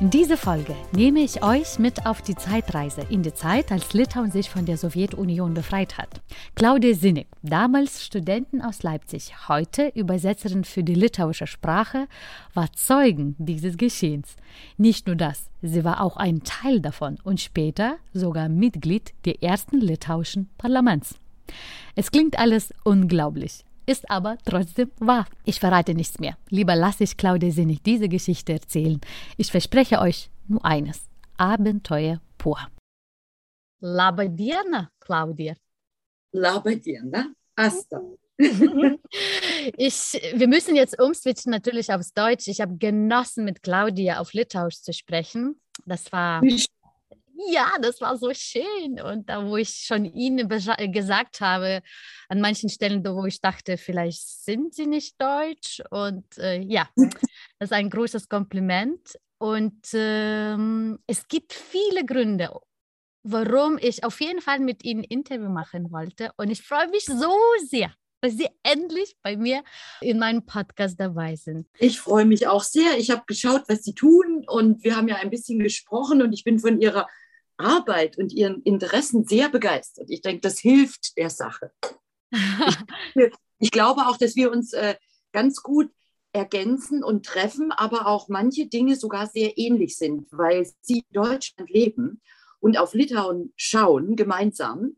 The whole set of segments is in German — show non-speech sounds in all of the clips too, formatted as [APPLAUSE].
In dieser Folge nehme ich euch mit auf die Zeitreise in die Zeit, als Litauen sich von der Sowjetunion befreit hat. Claudia Sinnig, damals Studentin aus Leipzig, heute Übersetzerin für die litauische Sprache, war Zeugen dieses Geschehens. Nicht nur das, sie war auch ein Teil davon und später sogar Mitglied der ersten litauischen Parlaments. Es klingt alles unglaublich ist aber trotzdem wahr. Ich verrate nichts mehr. Lieber lasse ich Claudia Sinnig diese Geschichte erzählen. Ich verspreche euch nur eines. Abenteuer pur. Laba diena, Claudia. Laba diena, Asta. [LAUGHS] ich, wir müssen jetzt umswitchen natürlich aufs Deutsch. Ich habe genossen, mit Claudia auf Litauisch zu sprechen. Das war ja, das war so schön. Und da, wo ich schon Ihnen gesagt habe, an manchen Stellen, wo ich dachte, vielleicht sind Sie nicht deutsch. Und äh, ja, das ist ein großes Kompliment. Und ähm, es gibt viele Gründe, warum ich auf jeden Fall mit Ihnen ein Interview machen wollte. Und ich freue mich so sehr, dass Sie endlich bei mir in meinem Podcast dabei sind. Ich freue mich auch sehr. Ich habe geschaut, was Sie tun und wir haben ja ein bisschen gesprochen und ich bin von Ihrer Arbeit und ihren Interessen sehr begeistert. Ich denke, das hilft der Sache. ich, [LAUGHS] ich, glaube auch, dass wir uns äh, ganz gut ergänzen und treffen, aber auch manche Dinge sogar sehr ähnlich sind, weil sie in Deutschland leben und auf Litauen schauen, gemeinsam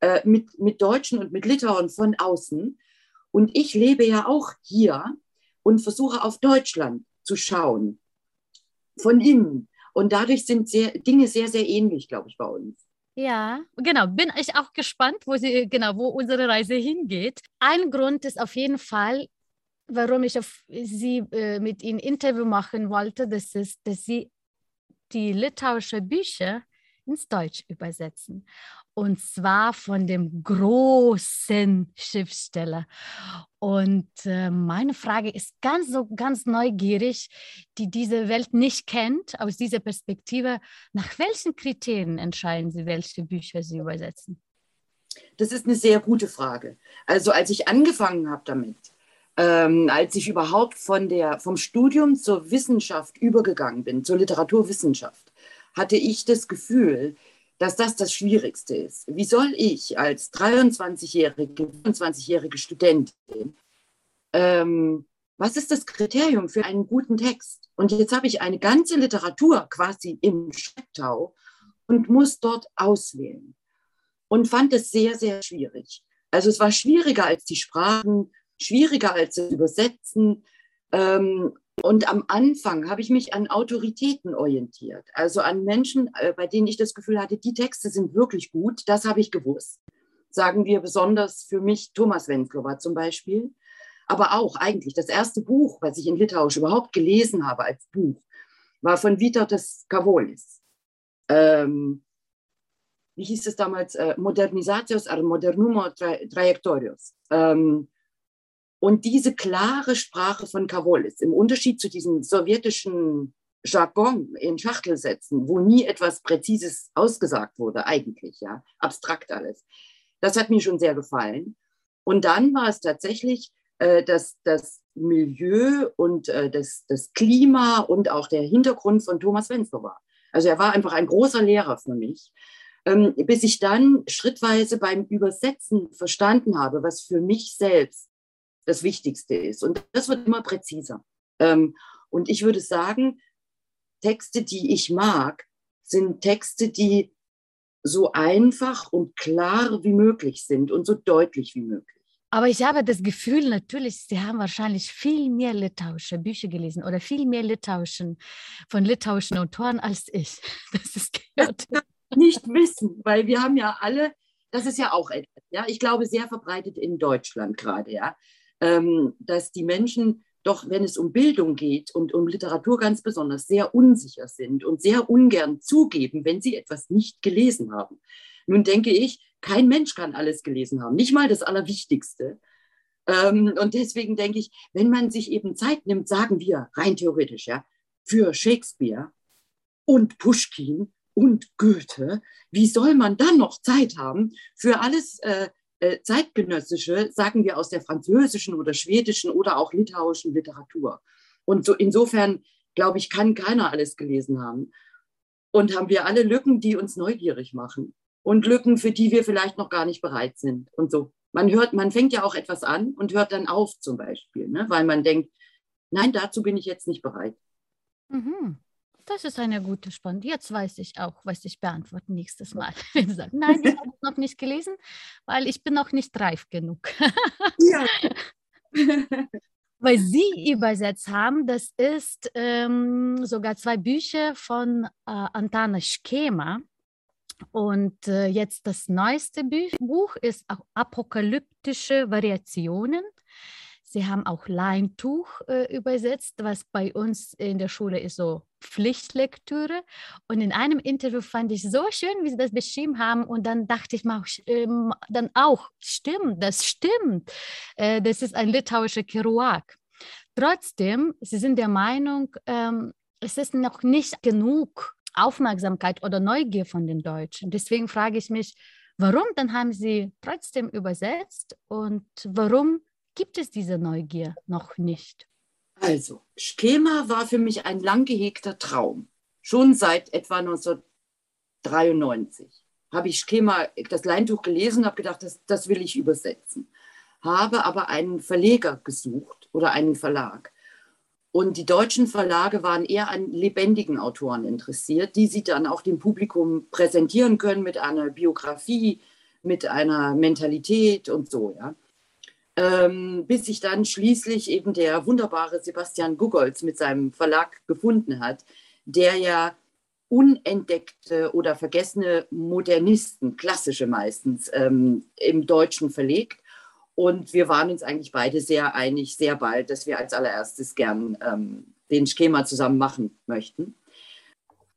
äh, mit, mit Deutschen und mit Litauen von außen. Und ich lebe ja auch hier und versuche auf Deutschland zu schauen, von innen. Und dadurch sind sehr, Dinge sehr, sehr ähnlich, glaube ich, bei uns. Ja, genau. Bin ich auch gespannt, wo sie, genau, wo unsere Reise hingeht. Ein Grund ist auf jeden Fall, warum ich auf sie äh, mit ihnen Interview machen wollte, das ist, dass sie die litauische Bücher ins Deutsch übersetzen und zwar von dem großen Schriftsteller. Und äh, meine Frage ist ganz so ganz neugierig, die diese Welt nicht kennt, aus dieser Perspektive. Nach welchen Kriterien entscheiden Sie, welche Bücher Sie übersetzen? Das ist eine sehr gute Frage. Also als ich angefangen habe damit, ähm, als ich überhaupt von der, vom Studium zur Wissenschaft übergegangen bin, zur Literaturwissenschaft, hatte ich das Gefühl, dass das das Schwierigste ist. Wie soll ich als 23-jährige, 25-jährige Studentin, ähm, was ist das Kriterium für einen guten Text? Und jetzt habe ich eine ganze Literatur quasi im Schlepptau und muss dort auswählen. Und fand es sehr, sehr schwierig. Also es war schwieriger als die Sprachen, schwieriger als das Übersetzen. Ähm, und am Anfang habe ich mich an Autoritäten orientiert, also an Menschen, äh, bei denen ich das Gefühl hatte, die Texte sind wirklich gut, das habe ich gewusst. Sagen wir besonders für mich Thomas Wenslova zum Beispiel. Aber auch eigentlich das erste Buch, was ich in Litauisch überhaupt gelesen habe als Buch, war von Vytautas Kavolis. Ähm, wie hieß es damals? Äh, Modernisatios ar modernumo tra trajektorios. Ähm, und diese klare Sprache von Kavolis, im Unterschied zu diesem sowjetischen Jargon in Schachtelsätzen, wo nie etwas Präzises ausgesagt wurde, eigentlich, ja, abstrakt alles. Das hat mir schon sehr gefallen. Und dann war es tatsächlich äh, das, das Milieu und äh, das, das Klima und auch der Hintergrund von Thomas Wenzel war. Also er war einfach ein großer Lehrer für mich, ähm, bis ich dann schrittweise beim Übersetzen verstanden habe, was für mich selbst das Wichtigste ist. Und das wird immer präziser. Ähm, und ich würde sagen, Texte, die ich mag, sind Texte, die so einfach und klar wie möglich sind und so deutlich wie möglich. Aber ich habe das Gefühl, natürlich, Sie haben wahrscheinlich viel mehr litauische Bücher gelesen oder viel mehr litauischen, von litauischen Autoren als ich. [LAUGHS] Das ist gehört. [LAUGHS] nicht wissen, weil wir haben ja alle, das ist ja auch etwas, ja, ich glaube, sehr verbreitet in Deutschland gerade, ja dass die Menschen doch wenn es um Bildung geht und um Literatur ganz besonders, sehr unsicher sind und sehr ungern zugeben, wenn sie etwas nicht gelesen haben. Nun denke ich, kein Mensch kann alles gelesen haben, nicht mal das Allerwichtigste. Ähm, und deswegen denke ich, wenn man sich eben Zeit nimmt, sagen wir rein theoretisch, ja, für Shakespeare und Pushkin und Goethe, wie soll man dann noch Zeit haben für alles äh, zeitgenössische, sagen wir aus der französischen oder schwedischen oder auch litauischen Literatur. Und so insofern, glaube ich, kann keiner alles gelesen haben. Und haben wir alle Lücken, die uns neugierig machen. Und Lücken, für die wir vielleicht noch gar nicht bereit sind. Und so. Man hört, man fängt ja auch etwas an und hört dann auf, zum Beispiel, ne? weil man denkt, nein, dazu bin ich jetzt nicht bereit. Mhm. Das ist eine gute Spannung. Jetzt weiß ich auch, was ich beantworte nächstes Mal. [LAUGHS] Wenn Sie nein, ich [LAUGHS] habe es noch nicht gelesen, weil ich bin noch nicht reif genug. ja. [LAUGHS] weil Sie übersetzt haben, das ist ähm, sogar zwei Bücher von äh, Antana Schema. Und äh, jetzt das neueste Buch ist Apokalyptische Variationen. Sie haben auch Leintuch äh, übersetzt, was bei uns in der Schule ist so Pflichtlektüre. Und in einem Interview fand ich so schön, wie Sie das beschrieben haben. Und dann dachte ich mal, ähm, dann auch, stimmt, das stimmt. Äh, das ist ein litauischer Kerouac. Trotzdem, Sie sind der Meinung, ähm, es ist noch nicht genug Aufmerksamkeit oder Neugier von den Deutschen. Deswegen frage ich mich, warum dann haben Sie trotzdem übersetzt und warum gibt es diese Neugier noch nicht? Also, Schema war für mich ein lang gehegter Traum. Schon seit etwa 1993 habe ich Schema, das Leintuch gelesen und habe gedacht, das, das will ich übersetzen. Habe aber einen Verleger gesucht oder einen Verlag. Und die deutschen Verlage waren eher an lebendigen Autoren interessiert, die sie dann auch dem Publikum präsentieren können mit einer Biografie, mit einer Mentalität und so. Ja ähm, bis sich dann schließlich eben der wunderbare Sebastian Gugolz mit seinem Verlag gefunden hat, der ja unentdeckte oder vergessene Modernisten, klassische meistens, ähm, im Deutschen verlegt. Und wir waren uns eigentlich beide sehr einig, sehr bald, dass wir als allererstes gern ähm, den Schema zusammen machen möchten.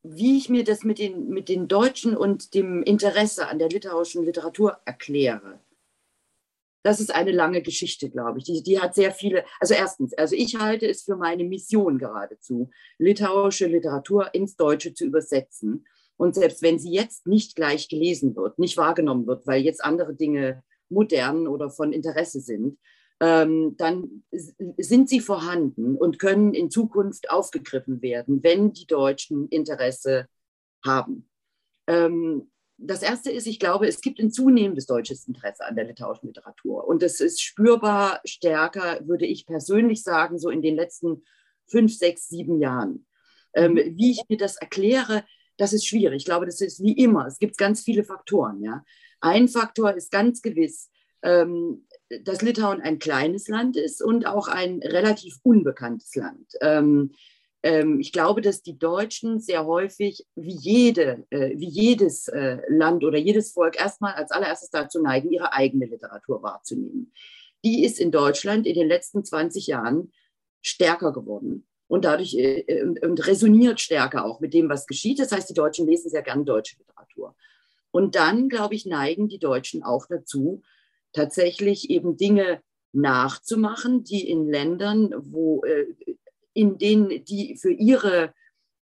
Wie ich mir das mit den, mit den Deutschen und dem Interesse an der litauischen Literatur erkläre, das ist eine lange Geschichte, glaube ich. Die, die hat sehr viele, also erstens, also ich halte es für meine Mission geradezu, litauische Literatur ins Deutsche zu übersetzen. Und selbst wenn sie jetzt nicht gleich gelesen wird, nicht wahrgenommen wird, weil jetzt andere Dinge modern oder von Interesse sind, ähm, dann sind sie vorhanden und können in Zukunft aufgegriffen werden, wenn die Deutschen Interesse haben. Ähm, das erste ist, ich glaube, es gibt ein zunehmendes deutsches Interesse an der litauischen Literatur. Und es ist spürbar stärker, würde ich persönlich sagen, so in den letzten fünf, sechs, sieben Jahren. Ähm, mhm. wie ich mir das erkläre, das ist schwierig. Ich glaube, das ist wie immer. Es gibt ganz viele Faktoren. Ja. Ein Faktor ist ganz gewiss, ähm, dass Litauen ein kleines Land ist und auch ein relativ unbekanntes Land. Ähm, ich glaube, dass die Deutschen sehr häufig, wie, jede, äh, wie jedes äh, Land oder jedes Volk, erstmal als allererstes dazu neigen, ihre eigene Literatur wahrzunehmen. Die ist in Deutschland in den letzten 20 Jahren stärker geworden und dadurch äh, und resoniert stärker auch mit dem, was geschieht. Das heißt, die Deutschen lesen sehr gern deutsche Literatur. Und dann, glaube ich, neigen die Deutschen auch dazu, tatsächlich eben Dinge nachzumachen, die in Ländern, wo äh, in denen die für ihre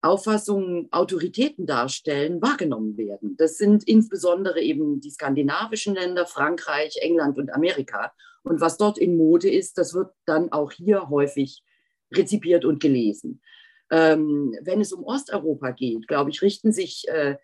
Auffassung Autoritäten darstellen, wahrgenommen werden. Das sind insbesondere eben die skandinavischen Länder, Frankreich, England und Amerika. Und was dort in Mode ist, das wird dann auch hier häufig rezipiert und gelesen. Ähm, wenn es um Osteuropa geht, glaube ich, richten sich äh,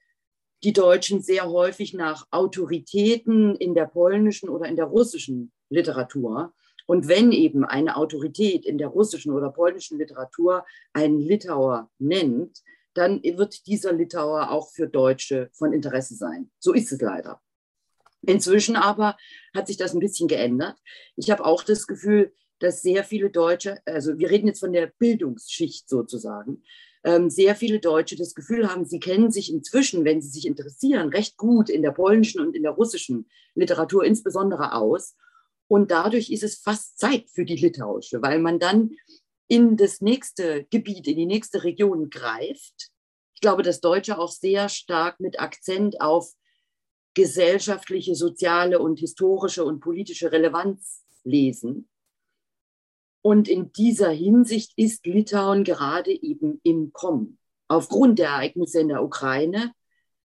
die Deutschen sehr häufig nach Autoritäten in der polnischen oder in der russischen Literatur und wenn eben eine Autorität in der russischen oder polnischen Literatur einen Litauer nennt, dann wird dieser Litauer auch für Deutsche von Interesse sein. So ist es leider. Inzwischen aber hat sich das ein bisschen geändert. Ich habe auch das Gefühl, dass sehr viele Deutsche, also wir reden jetzt von der Bildungsschicht sozusagen, ähm, sehr viele Deutsche das Gefühl haben, sie kennen sich inzwischen, wenn sie sich interessieren, recht gut in der polnischen und in der russischen Literatur insbesondere aus und dadurch ist es fast Zeit für die litauische, weil man dann in das nächste Gebiet, in die nächste Region greift. Ich glaube, dass Deutsche auch sehr stark mit Akzent auf gesellschaftliche, soziale und historische und politische Relevanz lesen. Und in dieser Hinsicht ist Litauen gerade eben im Kommen. Aufgrund der Ereignisse in der Ukraine,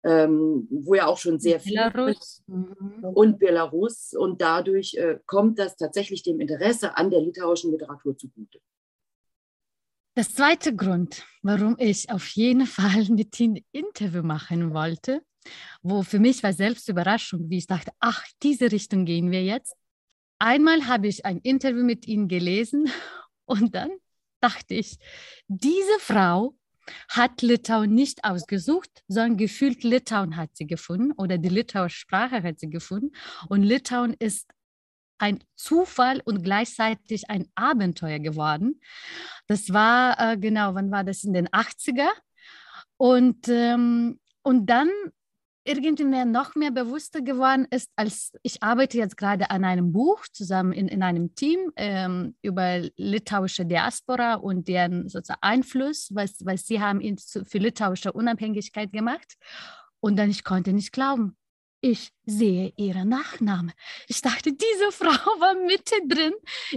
ähm, wo ja auch schon sehr viel Belarus. Mhm. und Belarus und dadurch äh, kommt das tatsächlich dem Interesse an der litauischen Literatur zugute. Das zweite Grund, warum ich auf jeden Fall [LAUGHS] mit ihm Interview machen wollte, wo für mich war selbst Überraschung, wie ich dachte, ach, diese Richtung gehen wir jetzt. Einmal habe ich ein Interview mit ihm gelesen [LAUGHS] und dann dachte ich, diese Frau hat Litauen nicht ausgesucht, sondern gefühlt Litauen hat sie gefunden oder die litauische Sprache hat sie gefunden. Und Litauen ist ein Zufall und gleichzeitig ein Abenteuer geworden. Das war, äh, genau, wann war das? In den 80er. Und, ähm, und dann irgendwie mehr, noch mehr bewusster geworden ist, als ich arbeite jetzt gerade an einem Buch zusammen in, in einem Team ähm, über litauische Diaspora und deren sozusagen Einfluss, was, was sie haben für litauische Unabhängigkeit gemacht. Und dann ich konnte nicht glauben, ich sehe ihren Nachnamen. Ich dachte, diese [LAUGHS] Frau war mittendrin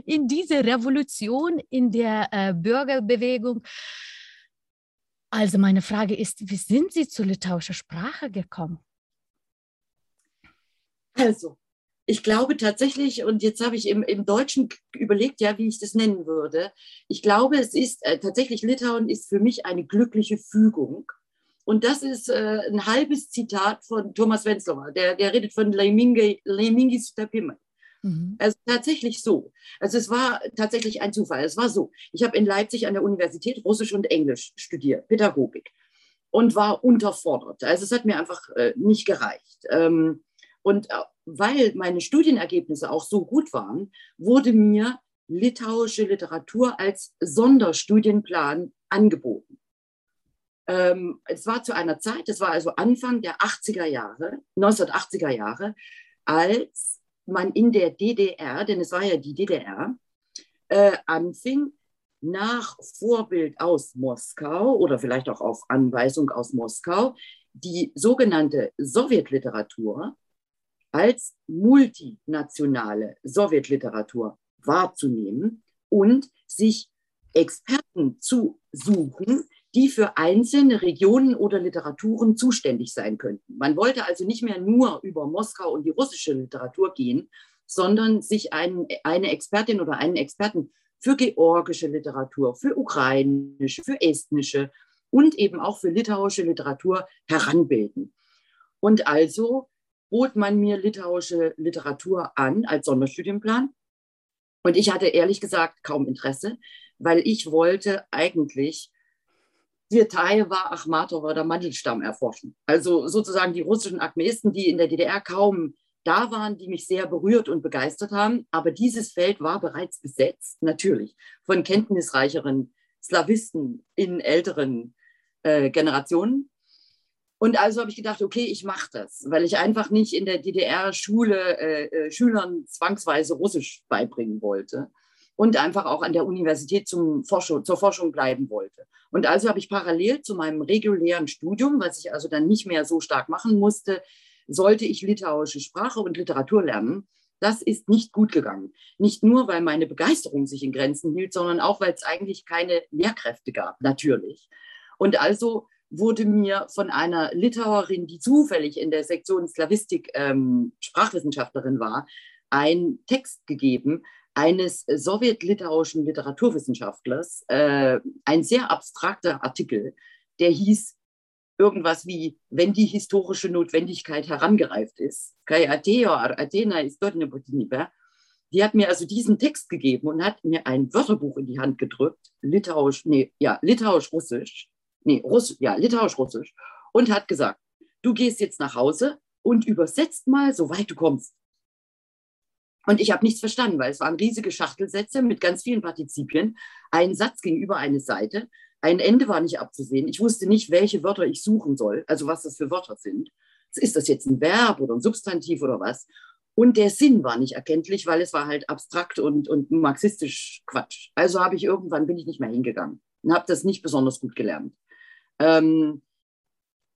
in dieser Revolution, in der äh, Bürgerbewegung. Also meine Frage ist, wie sind Sie zur litauischen Sprache gekommen? Also, ich glaube tatsächlich, und jetzt habe ich im, im Deutschen überlegt, ja, wie ich das nennen würde. Ich glaube, es ist äh, tatsächlich, Litauen ist für mich eine glückliche Fügung. Und das ist äh, ein halbes Zitat von Thomas Wenzlower, der, der redet von Leimingi Stapime. Mhm. Also tatsächlich so. Also es war tatsächlich ein Zufall. Es war so. Ich habe in Leipzig an der Universität Russisch und Englisch studiert, Pädagogik, und war unterfordert. Also es hat mir einfach äh, nicht gereicht. Ähm, und äh, weil meine Studienergebnisse auch so gut waren, wurde mir litauische Literatur als Sonderstudienplan angeboten. Ähm, es war zu einer Zeit, es war also Anfang der 80er Jahre, 1980er Jahre, als man in der DDR, denn es war ja die DDR, äh, anfing, nach Vorbild aus Moskau oder vielleicht auch auf Anweisung aus Moskau, die sogenannte Sowjetliteratur als multinationale Sowjetliteratur wahrzunehmen und sich Experten zu suchen, die für einzelne Regionen oder Literaturen zuständig sein könnten. Man wollte also nicht mehr nur über Moskau und die russische Literatur gehen, sondern sich ein, eine Expertin oder einen Experten für georgische Literatur, für ukrainische, für estnische und eben auch für litauische Literatur heranbilden. Und also bot man mir litauische Literatur an als Sonderstudienplan. Und ich hatte ehrlich gesagt kaum Interesse, weil ich wollte eigentlich Svirtaeva, Achmatow oder Mandelstamm erforschen. Also sozusagen die russischen Akmeisten, die in der DDR kaum da waren, die mich sehr berührt und begeistert haben. Aber dieses Feld war bereits besetzt, natürlich, von kenntnisreicheren Slawisten in älteren äh, Generationen. Und also habe ich gedacht, okay, ich mache das, weil ich einfach nicht in der DDR-Schule äh, äh, Schülern zwangsweise Russisch beibringen wollte und einfach auch an der Universität zum Forschung, zur Forschung bleiben wollte. Und also habe ich parallel zu meinem regulären Studium, was ich also dann nicht mehr so stark machen musste, sollte ich litauische Sprache und Literatur lernen. Das ist nicht gut gegangen. Nicht nur, weil meine Begeisterung sich in Grenzen hielt, sondern auch, weil es eigentlich keine Lehrkräfte gab, natürlich. Und also wurde mir von einer Litauerin, die zufällig in der Sektion Slavistik ähm, Sprachwissenschaftlerin war, ein Text gegeben, eines sowjetlitauischen Literaturwissenschaftlers, äh, ein sehr abstrakter Artikel, der hieß irgendwas wie, wenn die historische Notwendigkeit herangereift ist. Die hat mir also diesen Text gegeben und hat mir ein Wörterbuch in die Hand gedrückt, litauisch, nee, ja, litauisch-russisch, nee, Russ, ja, litauisch-russisch, und hat gesagt, du gehst jetzt nach Hause und übersetzt mal, soweit du kommst. Und ich habe nichts verstanden, weil es waren riesige Schachtelsätze mit ganz vielen Partizipien. Ein Satz gegenüber eine Seite. Ein Ende war nicht abzusehen. Ich wusste nicht, welche Wörter ich suchen soll, also was das für Wörter sind. Ist das jetzt ein Verb oder ein Substantiv oder was? Und der Sinn war nicht erkenntlich, weil es war halt abstrakt und, und marxistisch Quatsch. Also habe ich irgendwann, bin ich nicht mehr hingegangen und habe das nicht besonders gut gelernt. Ähm,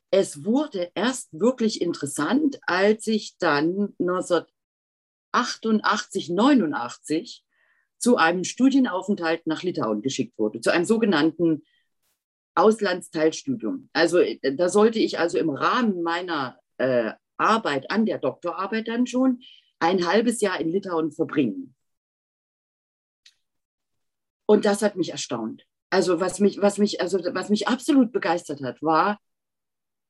es wurde erst wirklich interessant, als ich dann 1988, 89 zu einem Studienaufenthalt nach Litauen geschickt wurde, zu einem sogenannten Auslandsteilstudium. Also da sollte ich also im Rahmen meiner äh, Arbeit an der Doktorarbeit dann schon ein halbes Jahr in Litauen verbringen. Und das hat mich erstaunt. Also was mich, was mich, also was mich absolut begeistert hat, war,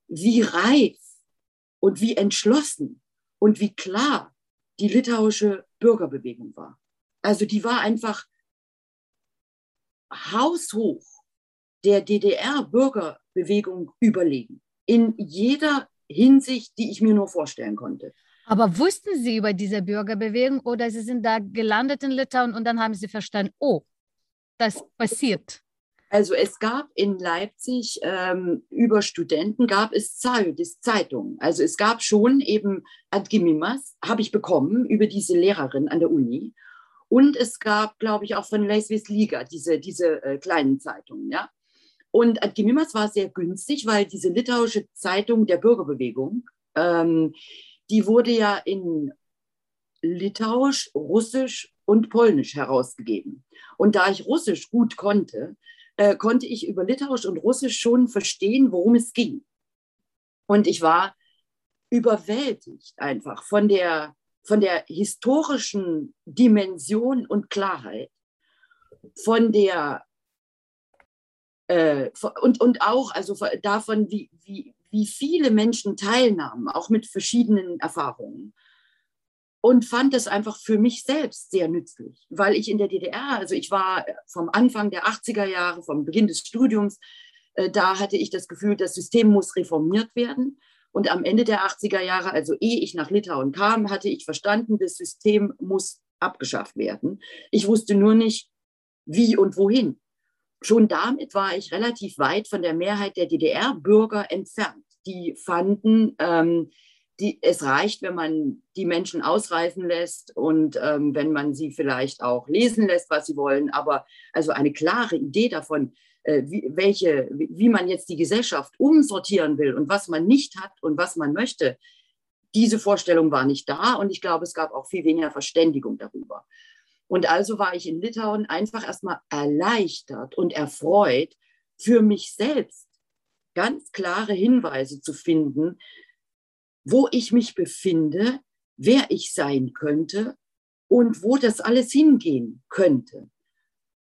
wie reif und wie entschlossen und wie klar die litauische Bürgerbewegung war. Also die war einfach haushoch der DDR-Bürgerbewegung überlegen. In jeder Hinsicht, die ich mir nur vorstellen konnte. Aber wussten Sie über diese Bürgerbewegung oder Sie sind da gelandet in Litauen und dann haben Sie verstanden, oh, das passiert? Also es gab in Leipzig ähm, über Studenten gab es Zeitungen. Also es gab schon eben Adgimimas, habe ich bekommen über diese Lehrerin an der Uni. Und es gab, glaube ich, auch von Leisvis Liga diese, diese äh, kleinen Zeitungen. Ja? Und Adgimimas war sehr günstig, weil diese litauische Zeitung der Bürgerbewegung, ähm, die wurde ja in Litauisch, Russisch und Polnisch herausgegeben. Und da ich Russisch gut konnte, äh, konnte ich über Litauisch und Russisch schon verstehen, worum es ging. Und ich war überwältigt einfach von der, von der historischen Dimension und Klarheit, von der äh, und, und auch also davon, wie, wie, wie viele Menschen teilnahmen, auch mit verschiedenen Erfahrungen. Und fand das einfach für mich selbst sehr nützlich, weil ich in der DDR, also ich war vom Anfang der 80er Jahre, vom Beginn des Studiums, äh, da hatte ich das Gefühl, das System muss reformiert werden. Und am Ende der 80er Jahre, also ehe ich nach Litauen kam, hatte ich verstanden, das System muss abgeschafft werden. Ich wusste nur nicht, wie und wohin schon damit war ich relativ weit von der Mehrheit der DDR-Bürger entfernt. Die fanden, ähm, die, es reicht, wenn man die Menschen ausreisen lässt und ähm, wenn man sie vielleicht auch lesen lässt, was sie wollen. Aber also eine klare Idee davon, äh, wie, welche, wie man jetzt die Gesellschaft umsortieren will und was man nicht hat und was man möchte, diese Vorstellung war nicht da. Und ich glaube, es gab auch viel weniger Verständigung darüber. Und also war ich in Litauen einfach erstmal erleichtert und erfreut, für mich selbst ganz klare Hinweise zu finden, wo ich mich befinde, wer ich sein könnte und wo das alles hingehen könnte.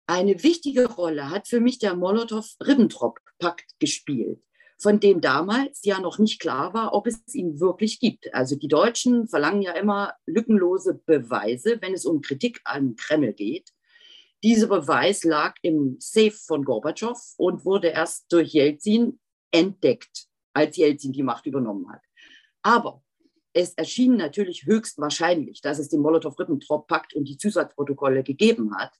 Eine wichtige Rolle hat für mich der Molotow-Ribbentrop-Pakt gespielt von dem damals ja noch nicht klar war, ob es ihn wirklich gibt. Also die Deutschen verlangen ja immer lückenlose Beweise, wenn es um Kritik an Kreml geht. Dieser Beweis lag im Safe von Gorbatschow und wurde erst durch Jelzin entdeckt, als Jelzin die Macht übernommen hat. Aber es erschien natürlich höchst wahrscheinlich, dass es den Molotow-Ribbentrop-Pakt und die Zusatzprotokolle gegeben hat.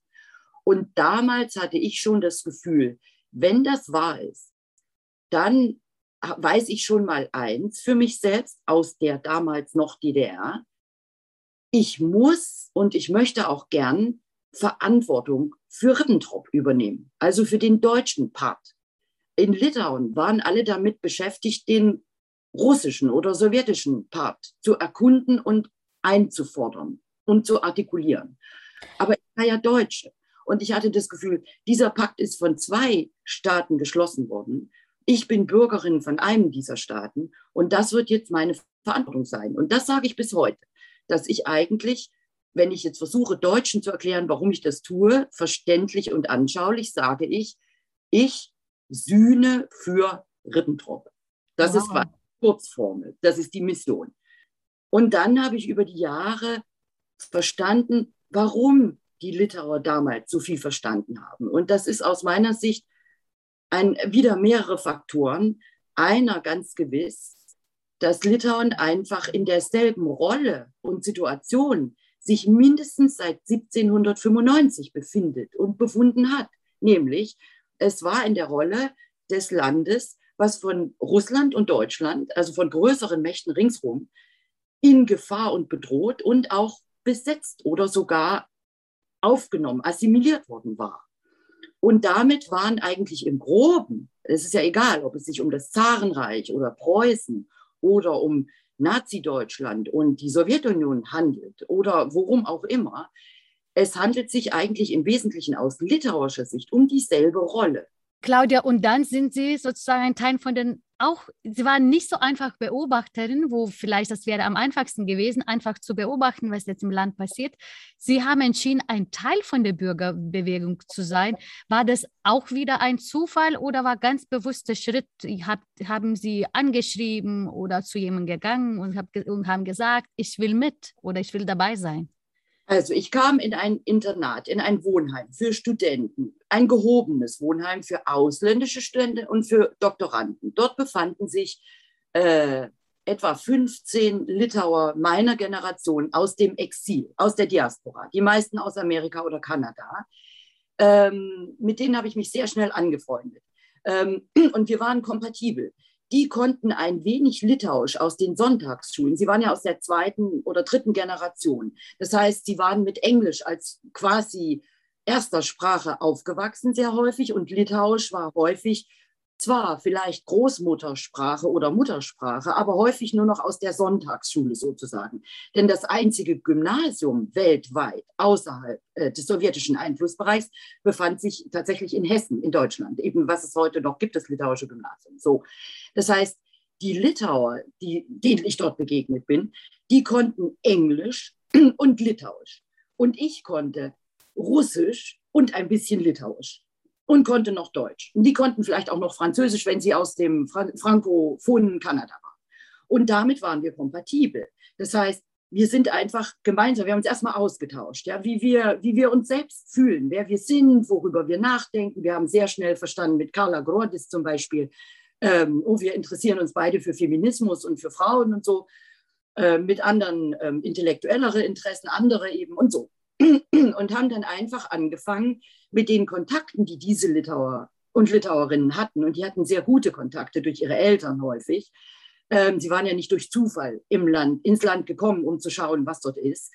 Und damals hatte ich schon das Gefühl, wenn das wahr ist, dann weiß ich schon mal eins für mich selbst aus der damals noch DDR. Ich muss und ich möchte auch gern Verantwortung für Ribbentrop übernehmen, also für den deutschen Part. In Litauen waren alle damit beschäftigt, den russischen oder sowjetischen Part zu erkunden und einzufordern und zu artikulieren. Aber ich war ja Deutsche und ich hatte das Gefühl, dieser Pakt ist von zwei Staaten geschlossen worden ich bin Bürgerin von einem dieser Staaten und das wird jetzt meine Verantwortung sein. Und das sage ich bis heute, dass ich eigentlich, wenn ich jetzt versuche, Deutschen zu erklären, warum ich das tue, verständlich und anschaulich, sage ich, ich sühne für Ribbentrop. Das wow. ist meine Kurzformel, das ist die Mission. Und dann habe ich über die Jahre verstanden, warum die Litauer damals so viel verstanden haben. Und das ist aus meiner Sicht ein, wieder mehrere Faktoren. Einer ganz gewiss, dass Litauen einfach in derselben Rolle und Situation sich mindestens seit 1795 befindet und befunden hat. Nämlich, es war in der Rolle des Landes, was von Russland und Deutschland, also von größeren Mächten ringsherum, in Gefahr und bedroht und auch besetzt oder sogar aufgenommen, assimiliert worden war. Und damit waren eigentlich im Groben, es ist ja egal, ob es sich um das Zarenreich oder Preußen oder um Nazi-Deutschland und die Sowjetunion handelt oder worum auch immer, es handelt sich eigentlich im Wesentlichen aus litauischer Sicht um dieselbe Rolle. Claudia, und dann sind Sie sozusagen ein Teil von den auch, Sie waren nicht so einfach Beobachterin, wo vielleicht das wäre am einfachsten gewesen, einfach zu beobachten, was jetzt im Land passiert. Sie haben entschieden, ein Teil von der Bürgerbewegung zu sein. War das auch wieder ein Zufall oder war ganz bewusster Schritt? Hab, haben Sie angeschrieben oder zu jemandem gegangen und, hab, und haben gesagt, ich will mit oder ich will dabei sein? Also ich kam in ein Internat, in ein Wohnheim für Studenten, ein gehobenes Wohnheim für ausländische Studenten und für Doktoranden. Dort befanden sich äh, etwa 15 Litauer meiner Generation aus dem Exil, aus der Diaspora, die meisten aus Amerika oder Kanada. Ähm, mit denen habe ich mich sehr schnell angefreundet. Ähm, und wir waren kompatibel die konnten ein wenig Litauisch aus den Sonntagsschulen. Sie waren ja aus der zweiten oder dritten Generation. Das heißt, sie waren mit Englisch als quasi erster Sprache aufgewachsen sehr häufig und Litauisch war häufig zwar vielleicht Großmuttersprache oder Muttersprache, aber häufig nur noch aus der Sonntagsschule sozusagen. Denn das einzige Gymnasium weltweit außerhalb äh, des sowjetischen Einflussbereichs befand sich tatsächlich in Hessen, in Deutschland, eben was es heute noch gibt, das litauische Gymnasium. So. Das heißt, die Litauer, die, denen ich dort begegnet bin, die konnten Englisch und Litauisch. Und ich konnte Russisch und ein bisschen Litauisch und konnte noch Deutsch. Und die konnten vielleicht auch noch Französisch, wenn sie aus dem Fra frankophonen Kanada waren. Und damit waren wir kompatibel. Das heißt, wir sind einfach gemeinsam, wir haben uns erstmal ausgetauscht, ja, wie, wir, wie wir uns selbst fühlen, wer wir sind, worüber wir nachdenken. Wir haben sehr schnell verstanden mit Carla Grodis zum Beispiel, ähm, oh, wir interessieren uns beide für Feminismus und für Frauen und so, äh, mit anderen ähm, intellektuellere Interessen, andere eben und so. Und haben dann einfach angefangen, mit den Kontakten, die diese Litauer und Litauerinnen hatten, und die hatten sehr gute Kontakte durch ihre Eltern häufig. Ähm, sie waren ja nicht durch Zufall im Land, ins Land gekommen, um zu schauen, was dort ist,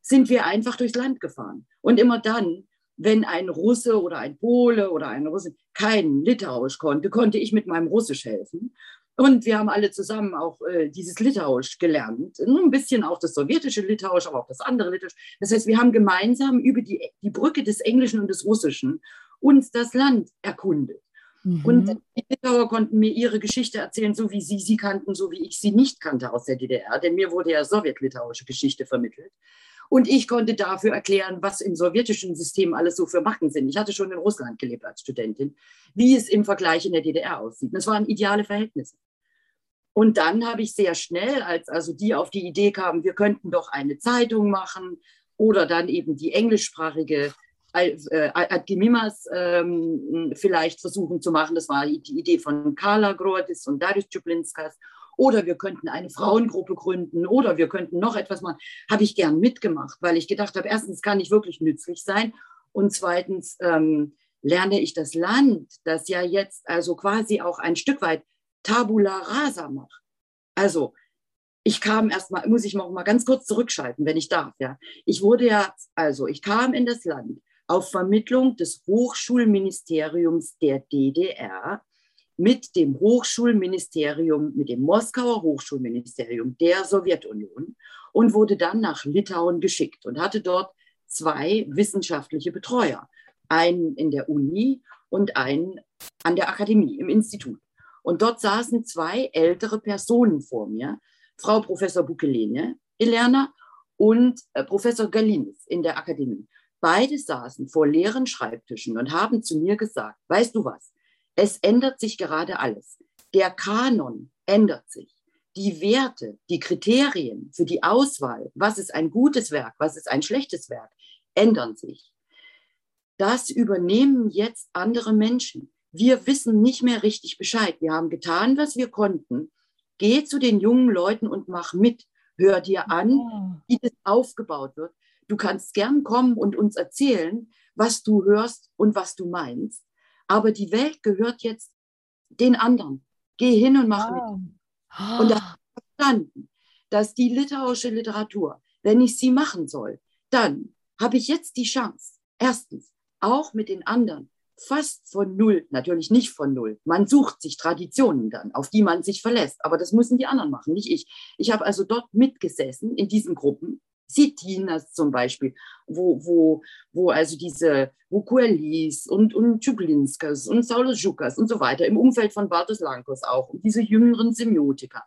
sind wir einfach durchs Land gefahren. Und immer dann, wenn ein Russe oder ein Pole oder eine Russin kein Litauisch konnte, konnte ich mit meinem Russisch helfen. Und wir haben alle zusammen auch äh, dieses Litauisch gelernt. Ein bisschen auch das sowjetische Litauisch, aber auch das andere Litauisch. Das heißt, wir haben gemeinsam über die, die Brücke des Englischen und des Russischen uns das Land erkundet. Mhm. Und die Litauer konnten mir ihre Geschichte erzählen, so wie sie sie kannten, so wie ich sie nicht kannte aus der DDR. Denn mir wurde ja sowjetlitauische Geschichte vermittelt. Und ich konnte dafür erklären, was im sowjetischen System alles so für Macken sind. Ich hatte schon in Russland gelebt als Studentin, wie es im Vergleich in der DDR aussieht. Das waren ideale Verhältnisse. Und dann habe ich sehr schnell, als also die auf die Idee kamen, wir könnten doch eine Zeitung machen oder dann eben die englischsprachige äh, Adgemimas ähm, vielleicht versuchen zu machen. Das war die Idee von Carla Grotis und Darius Czuplinskas. Oder wir könnten eine Frauengruppe gründen oder wir könnten noch etwas machen. Habe ich gern mitgemacht, weil ich gedacht habe, erstens kann ich wirklich nützlich sein und zweitens ähm, lerne ich das Land, das ja jetzt also quasi auch ein Stück weit Tabula rasa mache. Also, ich kam erstmal, muss ich noch mal ganz kurz zurückschalten, wenn ich darf. Ja. Ich wurde ja, also ich kam in das Land auf Vermittlung des Hochschulministeriums der DDR mit dem Hochschulministerium, mit dem Moskauer Hochschulministerium der Sowjetunion und wurde dann nach Litauen geschickt und hatte dort zwei wissenschaftliche Betreuer, einen in der Uni und einen an der Akademie, im Institut. Und dort saßen zwei ältere Personen vor mir, Frau Professor Bukelene, Elena, und äh, Professor Galinis in der Akademie. Beide saßen vor leeren Schreibtischen und haben zu mir gesagt, weißt du was, es ändert sich gerade alles. Der Kanon ändert sich. Die Werte, die Kriterien für die Auswahl, was ist ein gutes Werk, was ist ein schlechtes Werk, ändern sich. Das übernehmen jetzt andere Menschen wir wissen nicht mehr richtig Bescheid. Wir haben getan, was wir konnten. Geh zu den jungen Leuten und mach mit. Hör dir an, wie das aufgebaut wird. Du kannst gern kommen und uns erzählen, was du hörst und was du meinst. Aber die Welt gehört jetzt den anderen. Geh hin und mach wow. mit. Und das verstanden. dass die litauische Literatur, wenn ich sie machen soll, dann habe ich jetzt die Chance, erstens auch mit den anderen fast von null, natürlich nicht von null. Man sucht sich Traditionen dann, auf die man sich verlässt. Aber das müssen die anderen machen, nicht ich. Ich habe also dort mitgesessen in diesen Gruppen, Sitinas zum Beispiel, wo, wo, wo also diese, wo Kuelis und, und und Saulus Jukas und so weiter, im Umfeld von Bartos Lankos auch, und diese jüngeren Semiotiker.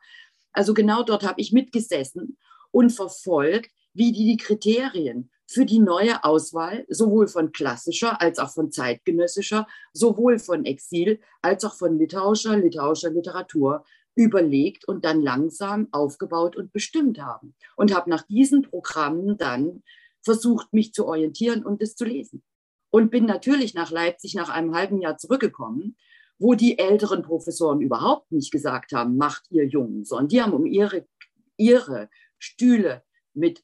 Also genau dort habe ich mitgesessen und verfolgt, wie die die Kriterien für die neue Auswahl sowohl von klassischer als auch von zeitgenössischer, sowohl von Exil als auch von litauischer, litauischer Literatur überlegt und dann langsam aufgebaut und bestimmt haben. Und habe nach diesen Programmen dann versucht, mich zu orientieren und es zu lesen. Und bin natürlich nach Leipzig nach einem halben Jahr zurückgekommen, wo die älteren Professoren überhaupt nicht gesagt haben, macht ihr Jungen, sondern die haben um ihre, ihre Stühle mit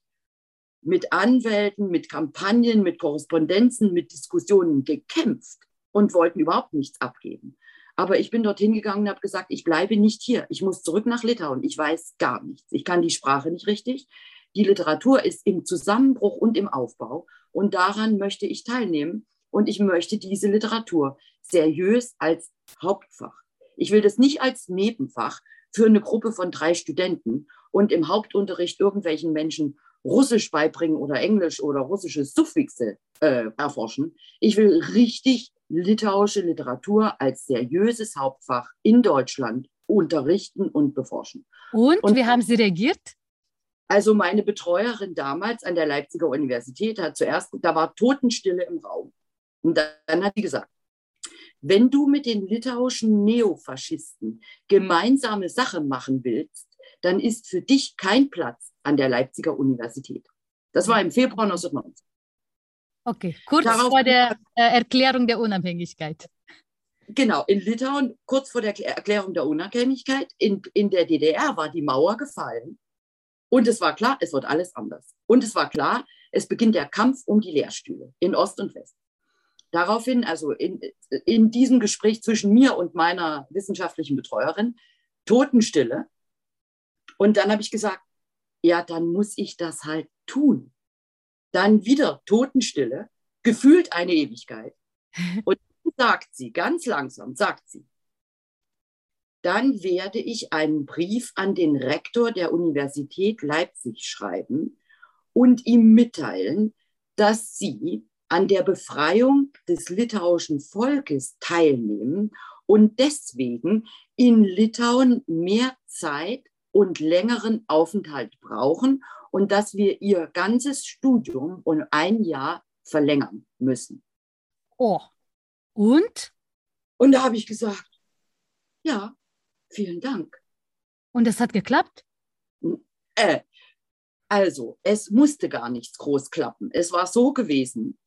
mit Anwälten, mit Kampagnen, mit Korrespondenzen, mit Diskussionen gekämpft und wollten überhaupt nichts abgeben. Aber ich bin dorthin gegangen und habe gesagt, ich bleibe nicht hier. Ich muss zurück nach Litauen. Ich weiß gar nichts. Ich kann die Sprache nicht richtig. Die Literatur ist im Zusammenbruch und im Aufbau. Und daran möchte ich teilnehmen. Und ich möchte diese Literatur seriös als Hauptfach. Ich will das nicht als Nebenfach für eine Gruppe von drei Studenten und im Hauptunterricht irgendwelchen Menschen Russisch beibringen oder Englisch oder russische Suffixe äh, erforschen. Ich will richtig litauische Literatur als seriöses Hauptfach in Deutschland unterrichten und beforschen. Und, und wie haben Sie reagiert? Also meine Betreuerin damals an der Leipziger Universität hat zuerst, da war Totenstille im Raum. Und dann, dann hat sie gesagt, wenn du mit den litauischen Neofaschisten gemeinsame Sache machen willst, dann ist für dich kein Platz an der Leipziger Universität. Das war im Februar 1990. Okay, kurz Darauf vor der äh, Erklärung der Unabhängigkeit. Genau, in Litauen, kurz vor der Erklärung der Unabhängigkeit, in, in der DDR war die Mauer gefallen. Und es war klar, es wird alles anders. Und es war klar, es beginnt der Kampf um die Lehrstühle in Ost und West. Daraufhin, also in, in diesem Gespräch zwischen mir und meiner wissenschaftlichen Betreuerin, Totenstille. Und dann habe ich gesagt, ja, dann muss ich das halt tun. Dann wieder Totenstille, gefühlt eine Ewigkeit. [LAUGHS] Und sagt sie, ganz langsam, sagt sie, dann werde ich einen Brief an den Rektor der Universität Leipzig schreiben und ihm mitteilen, dass Sie an der Befreiung des litauischen Volkes teilnehmen und deswegen in Litauen mehr Zeit und längeren Aufenthalt brauchen und dass wir ihr ganzes Studium um ein Jahr verlängern müssen. Oh, und? Und da habe ich gesagt, ja, vielen Dank. Und es hat geklappt? Äh, also, es musste gar nichts groß klappen. Es war so gewesen,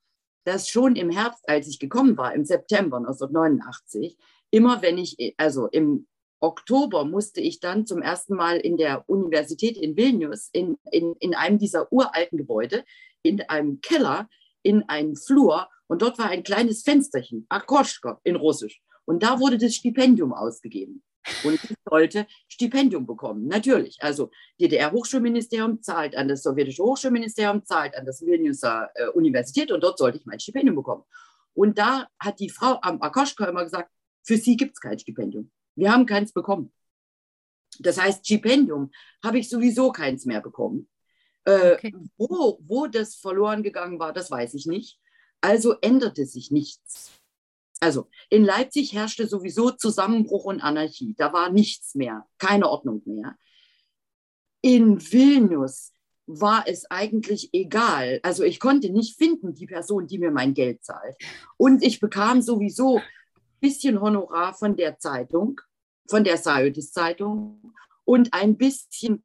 dass schon im Herbst, als ich gekommen war, im September 1989, immer wenn ich, also im Oktober musste ich dann zum ersten Mal in der Universität in Vilnius, in, in, in einem dieser uralten Gebäude, in einem Keller, in einen Flur und dort war ein kleines Fensterchen, Akoschka in Russisch. Und da wurde das Stipendium ausgegeben. Und ich sollte Stipendium bekommen, natürlich. Also DDR-Hochschulministerium zahlt an das sowjetische Hochschulministerium, zahlt an das Vilniuser äh, Universität und dort sollte ich mein Stipendium bekommen. Und da hat die Frau am Akoschka immer gesagt, für sie gibt es kein Stipendium. Wir haben keins bekommen. Das heißt, Stipendium habe ich sowieso keins mehr bekommen. Äh, okay. wo, wo das verloren gegangen war, das weiß ich nicht. Also änderte sich nichts. Also in Leipzig herrschte sowieso Zusammenbruch und Anarchie. Da war nichts mehr, keine Ordnung mehr. In Vilnius war es eigentlich egal. Also ich konnte nicht finden, die Person, die mir mein Geld zahlt. Und ich bekam sowieso bisschen Honorar von der Zeitung, von der Sayodis Zeitung und ein bisschen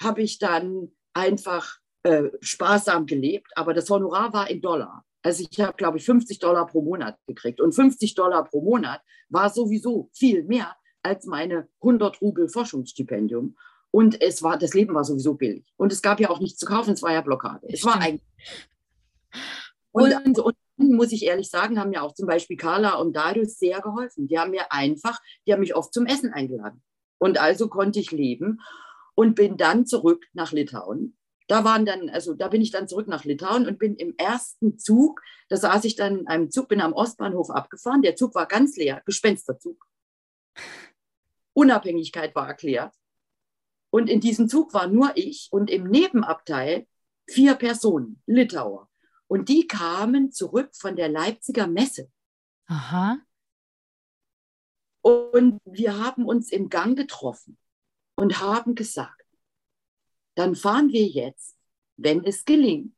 habe ich dann einfach äh, sparsam gelebt, aber das Honorar war in Dollar. Also ich habe, glaube ich, 50 Dollar pro Monat gekriegt und 50 Dollar pro Monat war sowieso viel mehr als meine 100 Rubel Forschungsstipendium. Und es war, das Leben war sowieso billig. Und es gab ja auch nichts zu kaufen, es war ja Blockade. Es war eigentlich. Und, und, und muss ich ehrlich sagen, haben mir auch zum Beispiel Carla und Darius sehr geholfen. Die haben mir einfach, die haben mich oft zum Essen eingeladen. Und also konnte ich leben. und bin dann zurück nach Litauen. Da waren dann, also da bin ich dann zurück nach Litauen und bin im ersten Zug, da saß ich dann in einem Zug, bin am Ostbahnhof abgefahren. Der Zug war ganz leer, Gespensterzug. Unabhängigkeit war erklärt. Und in diesem Zug war nur ich und im Nebenabteil vier Personen, Litauer. Und die kamen zurück von der Leipziger Messe. Aha. Und wir haben uns im Gang getroffen und haben gesagt, dann fahren wir jetzt, wenn es gelingt,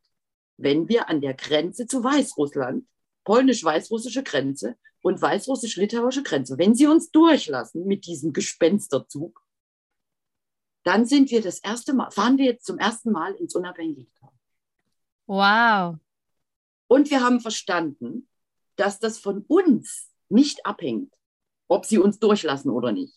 wenn wir an der Grenze zu Weißrussland, polnisch-weißrussische Grenze und weißrussisch-litauische Grenze, wenn sie uns durchlassen mit diesem Gespensterzug, dann sind wir das erste Mal, fahren wir jetzt zum ersten Mal ins unabhängige Litauen. Wow. Und wir haben verstanden, dass das von uns nicht abhängt, ob sie uns durchlassen oder nicht.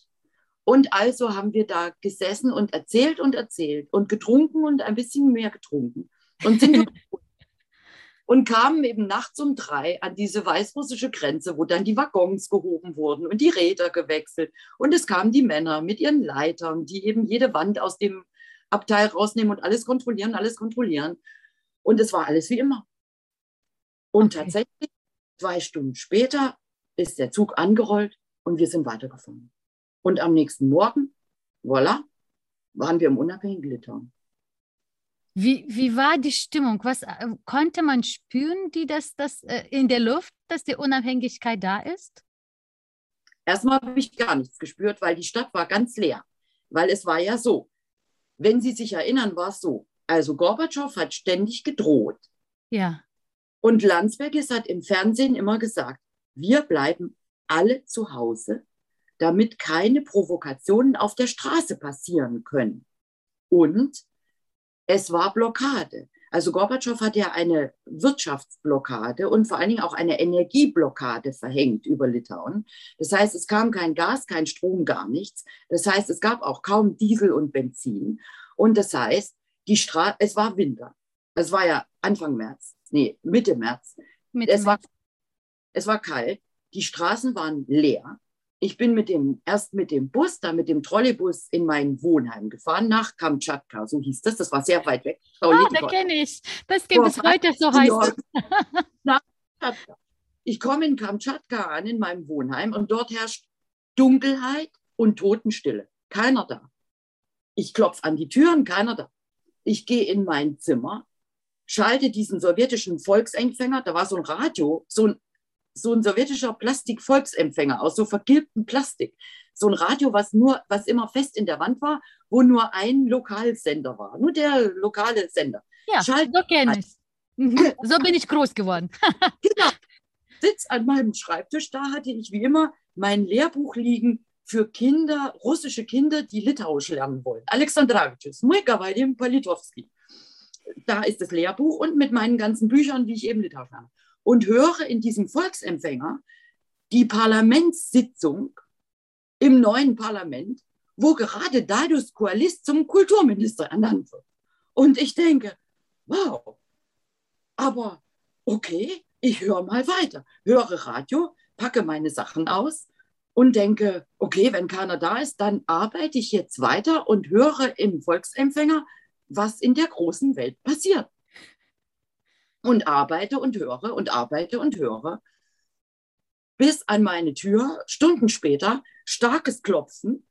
Und also haben wir da gesessen und erzählt und erzählt und getrunken und ein bisschen mehr getrunken und sind [LAUGHS] und kamen eben nachts um drei an diese weißrussische Grenze, wo dann die Waggons gehoben wurden und die Räder gewechselt. Und es kamen die Männer mit ihren Leitern, die eben jede Wand aus dem Abteil rausnehmen und alles kontrollieren, alles kontrollieren. Und es war alles wie immer. Und okay. tatsächlich, zwei Stunden später ist der Zug angerollt und wir sind weitergefahren. Und am nächsten Morgen, voilà, waren wir im unabhängigen Litauen. Wie, wie war die Stimmung? Was äh, konnte man spüren, die das, das äh, in der Luft, dass die Unabhängigkeit da ist? Erstmal habe ich gar nichts gespürt, weil die Stadt war ganz leer. Weil es war ja so, wenn Sie sich erinnern, war es so. Also Gorbatschow hat ständig gedroht. Ja. Und Landsbergis hat im Fernsehen immer gesagt, wir bleiben alle zu Hause, damit keine Provokationen auf der Straße passieren können. Und es war Blockade. Also Gorbatschow hat ja eine Wirtschaftsblockade und vor allen Dingen auch eine Energieblockade verhängt über Litauen. Das heißt, es kam kein Gas, kein Strom, gar nichts. Das heißt, es gab auch kaum Diesel und Benzin. Und das heißt, die Stra es war Winter. Es war ja Anfang März, nee, Mitte März. Mitte es, März. War, es war kalt, die Straßen waren leer ich bin mit dem, erst mit dem Bus, dann mit dem Trolleybus in mein Wohnheim gefahren, nach Kamtschatka, so hieß das. Das war sehr weit weg. Ah, da kenne ich. Das gibt es heute, so heißt es. [LAUGHS] ich komme in Kamtschatka an, in meinem Wohnheim, und dort herrscht Dunkelheit und Totenstille. Keiner da. Ich klopfe an die Türen, keiner da. Ich gehe in mein Zimmer, schalte diesen sowjetischen Volksempfänger, da war so ein Radio, so ein so ein sowjetischer Plastik-Volksempfänger aus so vergilbtem Plastik. So ein Radio, was nur, was immer fest in der Wand war, wo nur ein Lokalsender war. Nur der lokale Sender. Ja, Schalt so kenne ich. Mhm. So bin ich groß geworden. [LAUGHS] genau. Sitz an meinem Schreibtisch, da hatte ich wie immer mein Lehrbuch liegen für Kinder, russische Kinder, die Litauisch lernen wollen. Alexandravicius, Muikavadim Politowski. Da ist das Lehrbuch und mit meinen ganzen Büchern, wie ich eben Litauisch lerne und höre in diesem Volksempfänger die Parlamentssitzung im neuen Parlament, wo gerade Dadus Koalis zum Kulturminister ernannt wird. Und ich denke, wow, aber okay, ich höre mal weiter, höre Radio, packe meine Sachen aus und denke, okay, wenn keiner da ist, dann arbeite ich jetzt weiter und höre im Volksempfänger, was in der großen Welt passiert und arbeite und höre und arbeite und höre, bis an meine Tür, Stunden später, starkes Klopfen.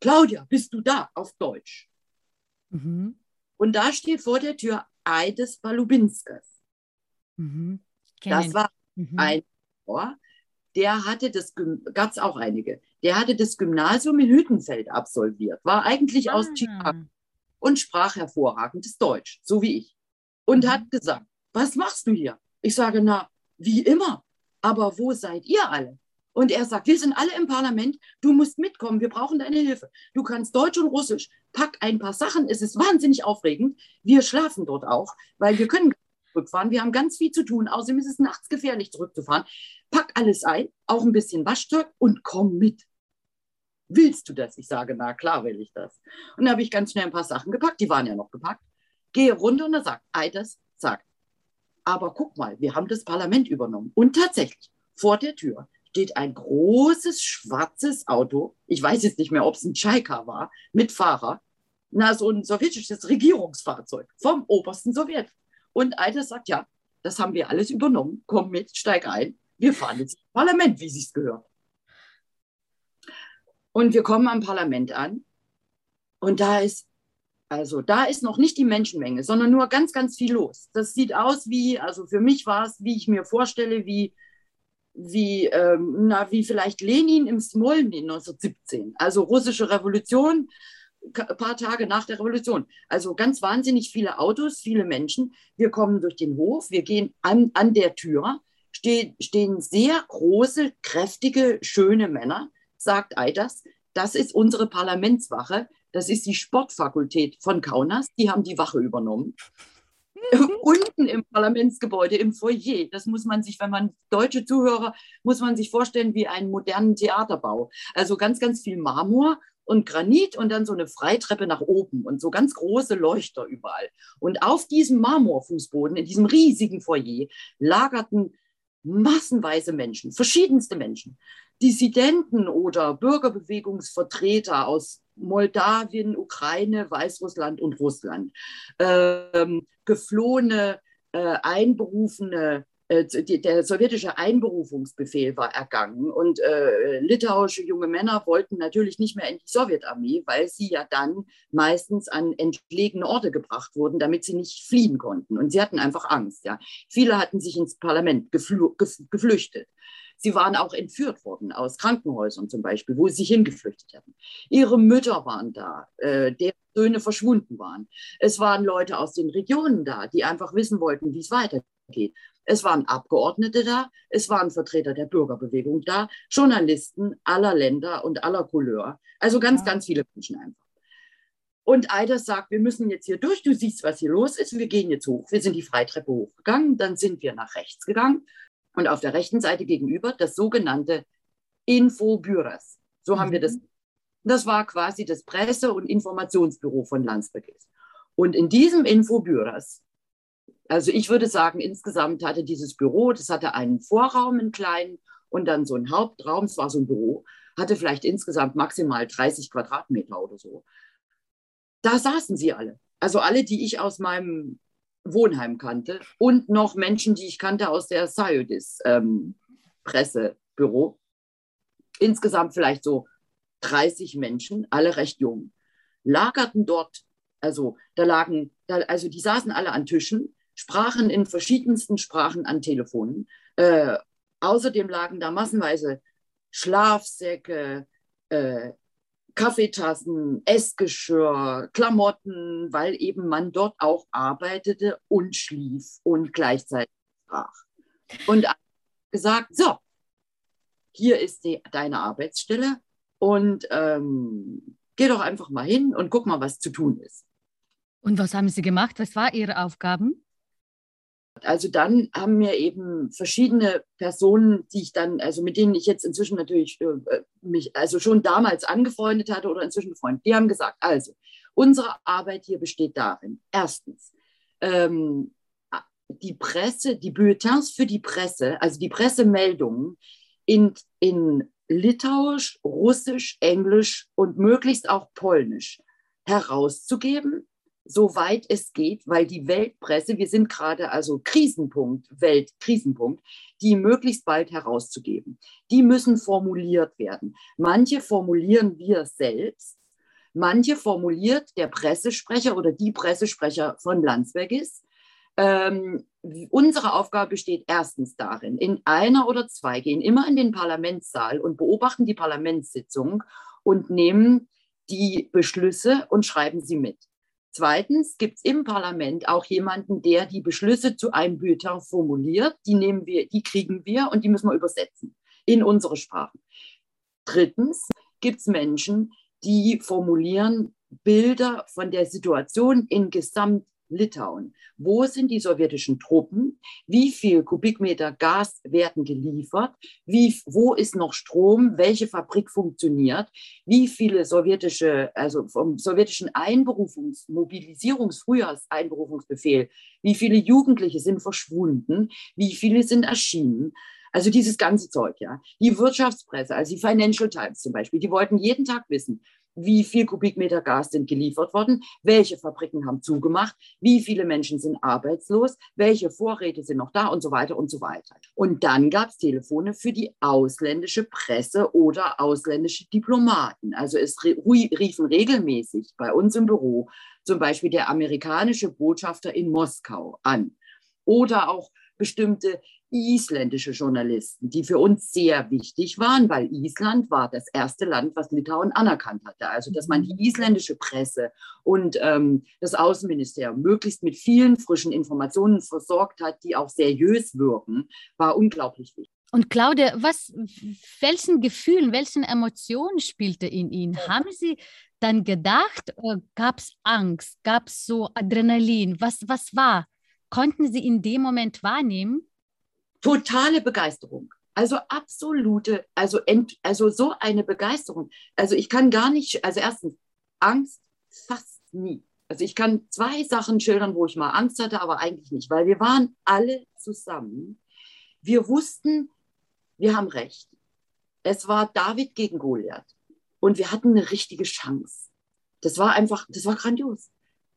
Claudia, bist du da? Auf Deutsch. Mhm. Und da steht vor der Tür Eides Balubinskas. Mhm. Das war mhm. ein Ohr, der hatte das, gab es auch einige, der hatte das Gymnasium in Hüttenfeld absolviert, war eigentlich ah. aus Chicago und sprach hervorragendes Deutsch, so wie ich und mhm. hat gesagt, was machst du hier? Ich sage, na, wie immer. Aber wo seid ihr alle? Und er sagt, wir sind alle im Parlament, du musst mitkommen, wir brauchen deine Hilfe. Du kannst Deutsch und Russisch, pack ein paar Sachen, es ist wahnsinnig aufregend. Wir schlafen dort auch, weil wir können zurückfahren, wir haben ganz viel zu tun, außerdem ist es nachts gefährlich zurückzufahren. Pack alles ein, auch ein bisschen Waschzeug und komm mit. Willst du das? Ich sage, na klar will ich das. Und dann habe ich ganz schnell ein paar Sachen gepackt, die waren ja noch gepackt gehe runter und er sagt, Eiders sagt, aber guck mal, wir haben das Parlament übernommen. Und tatsächlich, vor der Tür steht ein großes schwarzes Auto. Ich weiß jetzt nicht mehr, ob es ein Chaika war, mit Fahrer. Na, so ein sowjetisches Regierungsfahrzeug vom obersten Sowjet. Und einer sagt, ja, das haben wir alles übernommen. Komm mit, steig ein. Wir fahren jetzt ins Parlament, wie sich's gehört. Und wir kommen am Parlament an. Und da ist, also da ist noch nicht die Menschenmenge, sondern nur ganz, ganz viel los. Das sieht aus wie, also für mich war es, wie ich mir vorstelle, wie, wie, ähm, na, wie vielleicht Lenin im Smolny 1917. Also russische Revolution, ein paar Tage nach der Revolution. Also ganz wahnsinnig viele Autos, viele Menschen. Wir kommen durch den Hof, wir gehen an, an der Tür, stehen, stehen sehr große, kräftige, schöne Männer, sagt Eiders. Das ist unsere Parlamentswache. Das ist die Sportfakultät von Kaunas. Die haben die Wache übernommen. Unten im Parlamentsgebäude, im Foyer, das muss man sich, wenn man deutsche Zuhörer, muss man sich vorstellen wie einen modernen Theaterbau. Also ganz, ganz viel Marmor und Granit und dann so eine Freitreppe nach oben und so ganz große Leuchter überall. Und auf diesem Marmorfußboden, in diesem riesigen Foyer, lagerten massenweise Menschen, verschiedenste Menschen, Dissidenten oder Bürgerbewegungsvertreter aus Moldawien, Ukraine, Weißrussland und Russland, ähm, geflohene, äh, einberufene der sowjetische Einberufungsbefehl war ergangen und äh, litauische junge Männer wollten natürlich nicht mehr in die Sowjetarmee, weil sie ja dann meistens an entlegene Orte gebracht wurden, damit sie nicht fliehen konnten. Und sie hatten einfach Angst. Ja. Viele hatten sich ins Parlament gefl geflüchtet. Sie waren auch entführt worden aus Krankenhäusern zum Beispiel, wo sie sich hingeflüchtet hatten. Ihre Mütter waren da, äh, deren Söhne verschwunden waren. Es waren Leute aus den Regionen da, die einfach wissen wollten, wie es weitergeht. Es waren Abgeordnete da, es waren Vertreter der Bürgerbewegung da, Journalisten aller Länder und aller Couleur. Also ganz, ganz viele Menschen einfach. Und Eiders sagt, wir müssen jetzt hier durch, du siehst, was hier los ist, wir gehen jetzt hoch. Wir sind die Freitreppe hochgegangen, dann sind wir nach rechts gegangen und auf der rechten Seite gegenüber das sogenannte Infobüros. So mhm. haben wir das. Mhm. Das war quasi das Presse- und Informationsbüro von Landsberg. Und in diesem Infobüros also ich würde sagen, insgesamt hatte dieses Büro, das hatte einen Vorraum, einen kleinen, und dann so einen Hauptraum, es war so ein Büro, hatte vielleicht insgesamt maximal 30 Quadratmeter oder so. Da saßen sie alle. Also alle, die ich aus meinem Wohnheim kannte und noch Menschen, die ich kannte aus der Sayodis ähm, Pressebüro. Insgesamt vielleicht so 30 Menschen, alle recht jung, lagerten dort. Also da lagen, da, also die saßen alle an Tischen sprachen in verschiedensten Sprachen an Telefonen. Äh, außerdem lagen da massenweise Schlafsäcke, äh, Kaffeetassen, Essgeschirr, Klamotten, weil eben man dort auch arbeitete und schlief und gleichzeitig sprach. Und gesagt, so, hier ist die, deine Arbeitsstelle und ähm, geh doch einfach mal hin und guck mal, was zu tun ist. Und was haben Sie gemacht? Was waren Ihre Aufgaben? Also dann haben mir eben verschiedene Personen, die ich dann, also mit denen ich jetzt inzwischen natürlich äh, mich, also schon damals angefreundet hatte oder inzwischen befreundet, die haben gesagt, also unsere Arbeit hier besteht darin, erstens, ähm, die Presse, die Bulletins für die Presse, also die Pressemeldungen in, in Litauisch, Russisch, Englisch und möglichst auch Polnisch herauszugeben soweit es geht, weil die Weltpresse, wir sind gerade also Krisenpunkt, Weltkrisenpunkt, die möglichst bald herauszugeben. Die müssen formuliert werden. Manche formulieren wir selbst, manche formuliert der Pressesprecher oder die Pressesprecher von Landsbergis. Ähm, unsere Aufgabe besteht erstens darin, in einer oder zwei gehen immer in den Parlamentssaal und beobachten die Parlamentssitzung und nehmen die Beschlüsse und schreiben sie mit. Zweitens gibt es im Parlament auch jemanden, der die Beschlüsse zu einem Bulletin formuliert. Die nehmen wir, die kriegen wir und die müssen wir übersetzen in unsere Sprache. Drittens gibt es Menschen, die formulieren Bilder von der Situation in Gesamt Litauen. Wo sind die sowjetischen Truppen? Wie viel Kubikmeter Gas werden geliefert? Wie, wo ist noch Strom? Welche Fabrik funktioniert? Wie viele sowjetische, also vom sowjetischen Einberufungs-, Mobilisierungs-, Frühjahrseinberufungsbefehl, wie viele Jugendliche sind verschwunden? Wie viele sind erschienen? Also dieses ganze Zeug, ja. Die Wirtschaftspresse, also die Financial Times zum Beispiel, die wollten jeden Tag wissen, wie viel Kubikmeter Gas sind geliefert worden, welche Fabriken haben zugemacht, wie viele Menschen sind arbeitslos, welche Vorräte sind noch da und so weiter und so weiter. Und dann gab es Telefone für die ausländische Presse oder ausländische Diplomaten. Also es riefen regelmäßig bei uns im Büro zum Beispiel der amerikanische Botschafter in Moskau an oder auch bestimmte isländische Journalisten, die für uns sehr wichtig waren, weil Island war das erste Land, was Litauen anerkannt hatte. Also, dass man die mhm. isländische Presse und ähm, das Außenministerium möglichst mit vielen frischen Informationen versorgt hat, die auch seriös wirken, war unglaublich wichtig. Und Claudia, was, welchen Gefühlen, welchen Emotionen spielte in Ihnen? Haben Sie dann gedacht, äh, gab es Angst, gab es so Adrenalin? Was, was war? Konnten Sie in dem Moment wahrnehmen? Totale Begeisterung. Also absolute, also, ent, also so eine Begeisterung. Also ich kann gar nicht, also erstens, Angst fast nie. Also ich kann zwei Sachen schildern, wo ich mal Angst hatte, aber eigentlich nicht, weil wir waren alle zusammen. Wir wussten, wir haben recht. Es war David gegen Goliath und wir hatten eine richtige Chance. Das war einfach, das war grandios.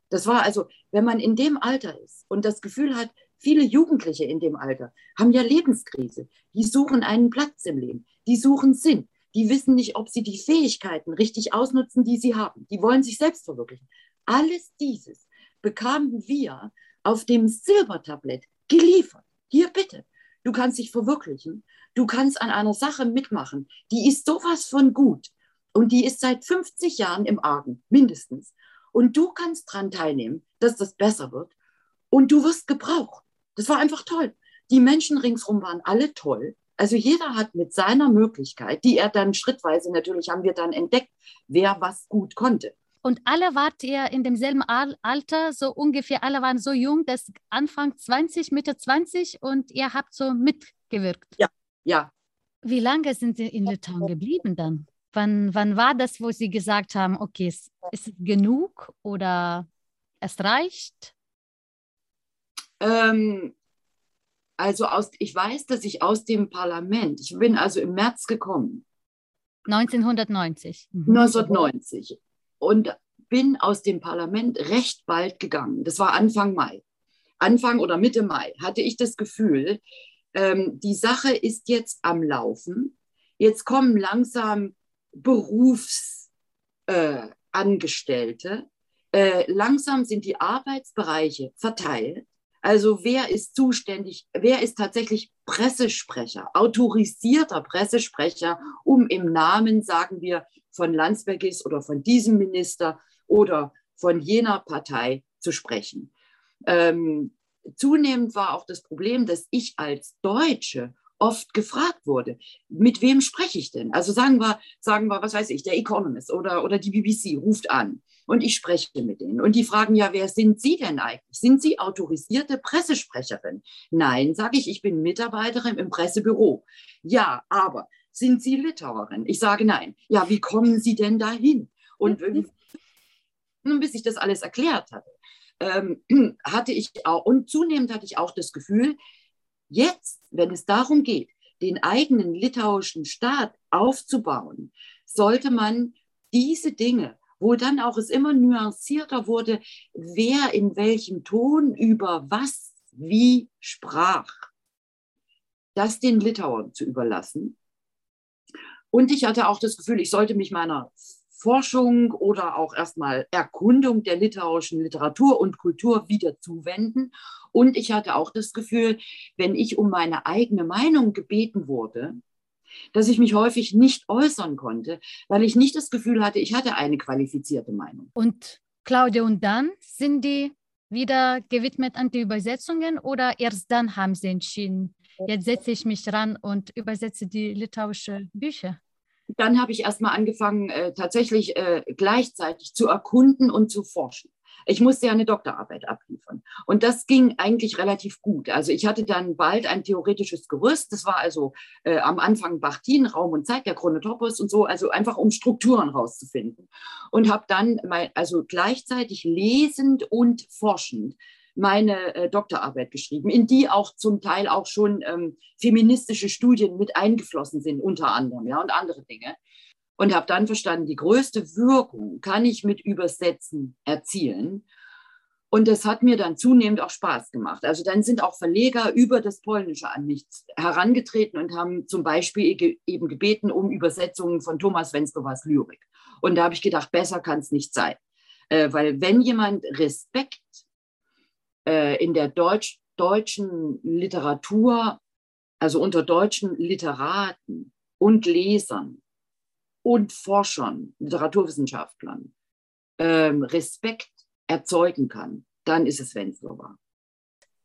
Das war also, wenn man in dem Alter ist und das Gefühl hat, Viele Jugendliche in dem Alter haben ja Lebenskrise. Die suchen einen Platz im Leben. Die suchen Sinn. Die wissen nicht, ob sie die Fähigkeiten richtig ausnutzen, die sie haben. Die wollen sich selbst verwirklichen. Alles dieses bekamen wir auf dem Silbertablett geliefert. Hier bitte. Du kannst dich verwirklichen. Du kannst an einer Sache mitmachen. Die ist sowas von gut. Und die ist seit 50 Jahren im Argen, mindestens. Und du kannst daran teilnehmen, dass das besser wird. Und du wirst gebraucht. Das war einfach toll. Die Menschen ringsherum waren alle toll. Also jeder hat mit seiner Möglichkeit, die er dann schrittweise natürlich haben wir dann entdeckt, wer was gut konnte. Und alle wart ihr in demselben Alter, so ungefähr, alle waren so jung, dass Anfang 20, Mitte 20 und ihr habt so mitgewirkt. Ja, ja. Wie lange sind Sie in Litauen geblieben dann? Wann, wann war das, wo Sie gesagt haben, okay, ist es genug oder es reicht? Ähm, also aus, ich weiß, dass ich aus dem Parlament, ich bin also im März gekommen. 1990. Mhm. 1990. Und bin aus dem Parlament recht bald gegangen. Das war Anfang Mai. Anfang oder Mitte Mai hatte ich das Gefühl, ähm, die Sache ist jetzt am Laufen. Jetzt kommen langsam Berufsangestellte. Äh, äh, langsam sind die Arbeitsbereiche verteilt. Also wer ist zuständig, wer ist tatsächlich Pressesprecher, autorisierter Pressesprecher, um im Namen, sagen wir, von Landsbergis oder von diesem Minister oder von jener Partei zu sprechen. Ähm, zunehmend war auch das Problem, dass ich als Deutsche oft gefragt wurde, mit wem spreche ich denn? Also sagen wir, sagen wir, was weiß ich, der Economist oder, oder die BBC ruft an und ich spreche mit denen. Und die fragen ja, wer sind Sie denn eigentlich? Sind Sie autorisierte Pressesprecherin? Nein, sage ich, ich bin Mitarbeiterin im Pressebüro. Ja, aber sind Sie Litauerin? Ich sage nein. Ja, wie kommen Sie denn dahin? Und nun, bis ich das alles erklärt hatte, ähm, [CLEARS THROAT] hatte ich auch, und zunehmend hatte ich auch das Gefühl, Jetzt, wenn es darum geht, den eigenen litauischen Staat aufzubauen, sollte man diese Dinge, wo dann auch es immer nuancierter wurde, wer in welchem Ton über was wie sprach, das den Litauern zu überlassen. Und ich hatte auch das Gefühl, ich sollte mich meiner Forschung oder auch erstmal Erkundung der litauischen Literatur und Kultur wieder zuwenden. Und ich hatte auch das Gefühl, wenn ich um meine eigene Meinung gebeten wurde, dass ich mich häufig nicht äußern konnte, weil ich nicht das Gefühl hatte, ich hatte eine qualifizierte Meinung. Und Claudia, und dann sind die wieder gewidmet an die Übersetzungen oder erst dann haben sie entschieden, jetzt setze ich mich ran und übersetze die litauische Bücher? dann habe ich erstmal angefangen, äh, tatsächlich äh, gleichzeitig zu erkunden und zu forschen. Ich musste ja eine Doktorarbeit abliefern. Und das ging eigentlich relativ gut. Also ich hatte dann bald ein theoretisches Gerüst. Das war also äh, am Anfang Bachtin, Raum und Zeit, der Chronotopos und so, also einfach um Strukturen rauszufinden. Und habe dann mein, also gleichzeitig lesend und forschend meine äh, Doktorarbeit geschrieben, in die auch zum Teil auch schon ähm, feministische Studien mit eingeflossen sind, unter anderem, ja, und andere Dinge. Und habe dann verstanden, die größte Wirkung kann ich mit Übersetzen erzielen. Und das hat mir dann zunehmend auch Spaß gemacht. Also dann sind auch Verleger über das Polnische an mich herangetreten und haben zum Beispiel eben gebeten um Übersetzungen von Thomas Wenzlowas Lyrik. Und da habe ich gedacht, besser kann es nicht sein. Äh, weil wenn jemand Respekt äh, in der Deutsch, deutschen Literatur, also unter deutschen Literaten und Lesern und Forschern, Literaturwissenschaftlern, ähm, Respekt erzeugen kann, dann ist es Wenzlower.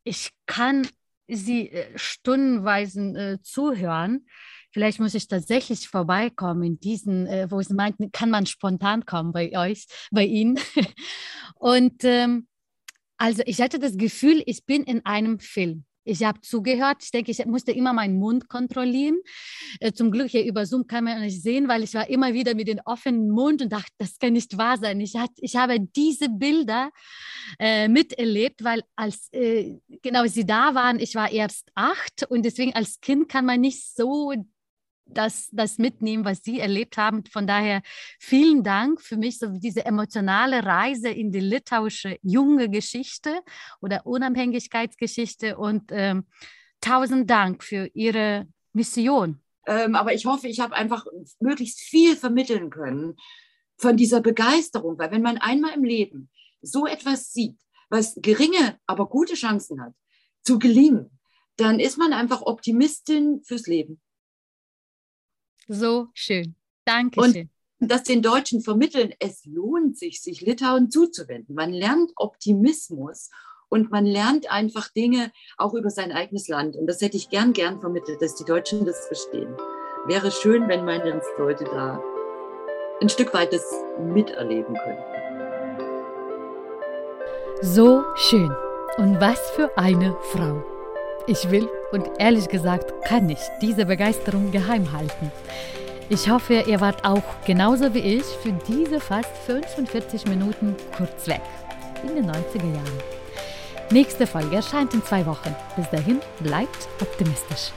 Ich kann Sie äh, stundenweise äh, zuhören. Vielleicht muss ich tatsächlich vorbeikommen in diesen, äh, wo Sie meinten, kann man spontan kommen bei euch, bei Ihnen. [LAUGHS] Und ähm, also ich hatte das Gefühl, ich bin in einem Film. Ich habe zugehört. Ich denke, ich musste immer meinen Mund kontrollieren. Äh, zum Glück hier über Zoom kann man nicht sehen, weil ich war immer wieder mit dem offenen Mund und dachte, das kann nicht wahr sein. Ich, hat, ich habe diese Bilder äh, miterlebt, weil als äh, genau sie da waren, ich war erst acht und deswegen als Kind kann man nicht so das, das mitnehmen, was Sie erlebt haben. Von daher vielen Dank für mich, so diese emotionale Reise in die litauische junge Geschichte oder Unabhängigkeitsgeschichte und ähm, tausend Dank für Ihre Mission. Ähm, aber ich hoffe, ich habe einfach möglichst viel vermitteln können von dieser Begeisterung, weil wenn man einmal im Leben so etwas sieht, was geringe, aber gute Chancen hat, zu gelingen, dann ist man einfach Optimistin fürs Leben. So schön. Dankeschön. Und das den Deutschen vermitteln, es lohnt sich, sich Litauen zuzuwenden. Man lernt Optimismus und man lernt einfach Dinge auch über sein eigenes Land. Und das hätte ich gern, gern vermittelt, dass die Deutschen das verstehen. Wäre schön, wenn meine Leute da ein Stück weit das miterleben könnten. So schön. Und was für eine Frau. Ich will und ehrlich gesagt kann ich diese Begeisterung geheim halten. Ich hoffe, ihr wart auch genauso wie ich für diese fast 45 Minuten kurz weg in den 90er Jahren. Nächste Folge erscheint in zwei Wochen. Bis dahin bleibt optimistisch.